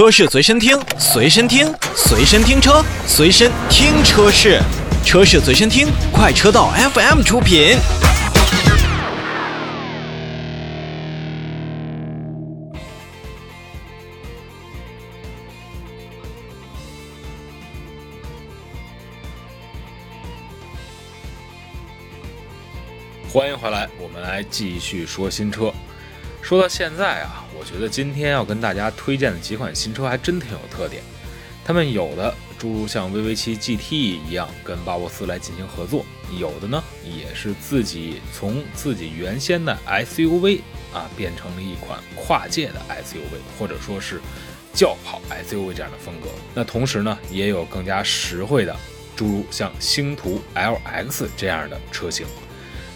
车市随身听，随身听，随身听车，随身听车市，车市随身听，快车道 FM 出品。欢迎回来，我们来继续说新车。说到现在啊，我觉得今天要跟大家推荐的几款新车还真挺有特点。他们有的诸如像 VV 七 GT 一样跟巴博斯来进行合作，有的呢也是自己从自己原先的 SUV 啊变成了一款跨界的 SUV，或者说是轿跑 SUV 这样的风格。那同时呢，也有更加实惠的，诸如像星途 LX 这样的车型。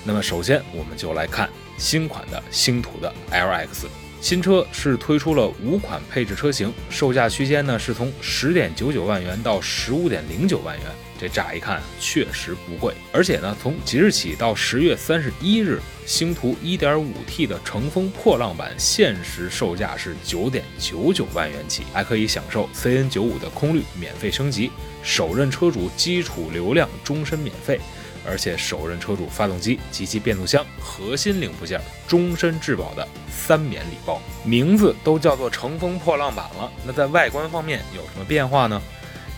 那么首先，我们就来看新款的星途的 LX。新车是推出了五款配置车型，售价区间呢是从十点九九万元到十五点零九万元。这乍一看确实不贵，而且呢，从即日起到十月三十一日，星途一点五 T 的乘风破浪版限时售价是九点九九万元起，还可以享受 CN 九五的空滤免费升级，首任车主基础流量终身免费。而且首任车主发动机及其变速箱核心零部件终身质保的三免礼包，名字都叫做乘风破浪版了。那在外观方面有什么变化呢？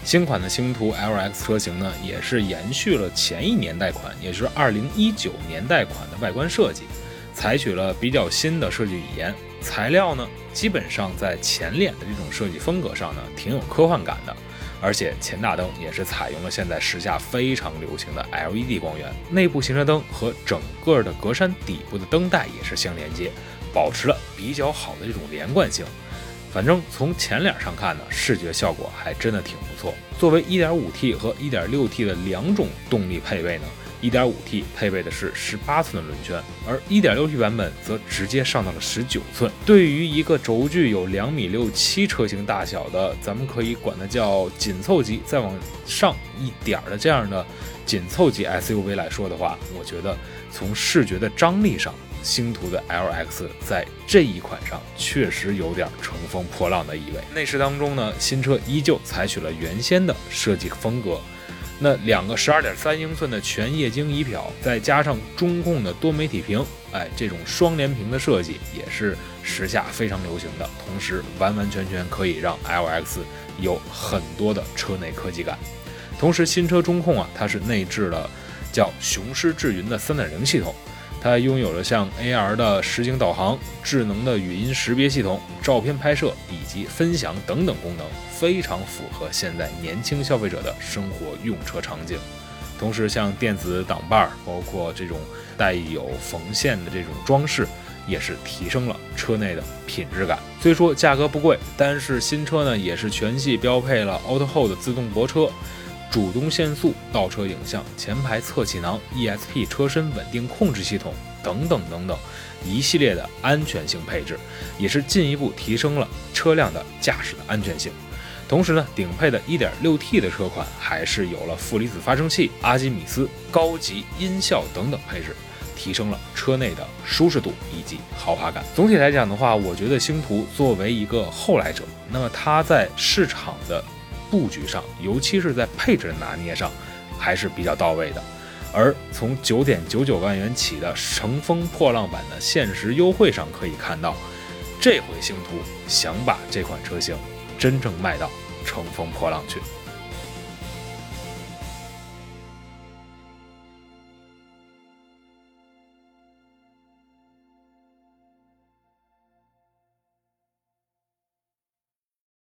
新款的星途 LX 车型呢，也是延续了前一年代款，也就是二零一九年代款的外观设计，采取了比较新的设计语言。材料呢，基本上在前脸的这种设计风格上呢，挺有科幻感的。而且前大灯也是采用了现在时下非常流行的 LED 光源，内部行车灯和整个的格栅底部的灯带也是相连接，保持了比较好的这种连贯性。反正从前脸上看呢，视觉效果还真的挺不错。作为 1.5T 和 1.6T 的两种动力配备呢。1.5T 配备的是18寸的轮圈，而 1.6T 版本则直接上到了19寸。对于一个轴距有两米六七车型大小的，咱们可以管它叫紧凑级，再往上一点的这样的紧凑级 SUV 来说的话，我觉得从视觉的张力上，星途的 LX 在这一款上确实有点乘风破浪的意味。内饰当中呢，新车依旧采取了原先的设计风格。那两个十二点三英寸的全液晶仪表，再加上中控的多媒体屏，哎，这种双联屏的设计也是时下非常流行的。同时，完完全全可以让 LX 有很多的车内科技感。同时，新车中控啊，它是内置了叫雄狮智云的三点零系统。它拥有了像 AR 的实景导航、智能的语音识别系统、照片拍摄以及分享等等功能，非常符合现在年轻消费者的生活用车场景。同时，像电子挡把儿，包括这种带有缝线的这种装饰，也是提升了车内的品质感。虽说价格不贵，但是新车呢也是全系标配了 Auto Hold 自动泊车。主动限速、倒车影像、前排侧气囊、ESP 车身稳定控制系统等等等等，一系列的安全性配置，也是进一步提升了车辆的驾驶的安全性。同时呢，顶配的 1.6T 的车款还是有了负离子发生器、阿基米斯高级音效等等配置，提升了车内的舒适度以及豪华感。总体来讲的话，我觉得星途作为一个后来者，那么它在市场的。布局上，尤其是在配置的拿捏上，还是比较到位的。而从九点九九万元起的乘风破浪版的限时优惠上，可以看到，这回星途想把这款车型真正卖到乘风破浪去。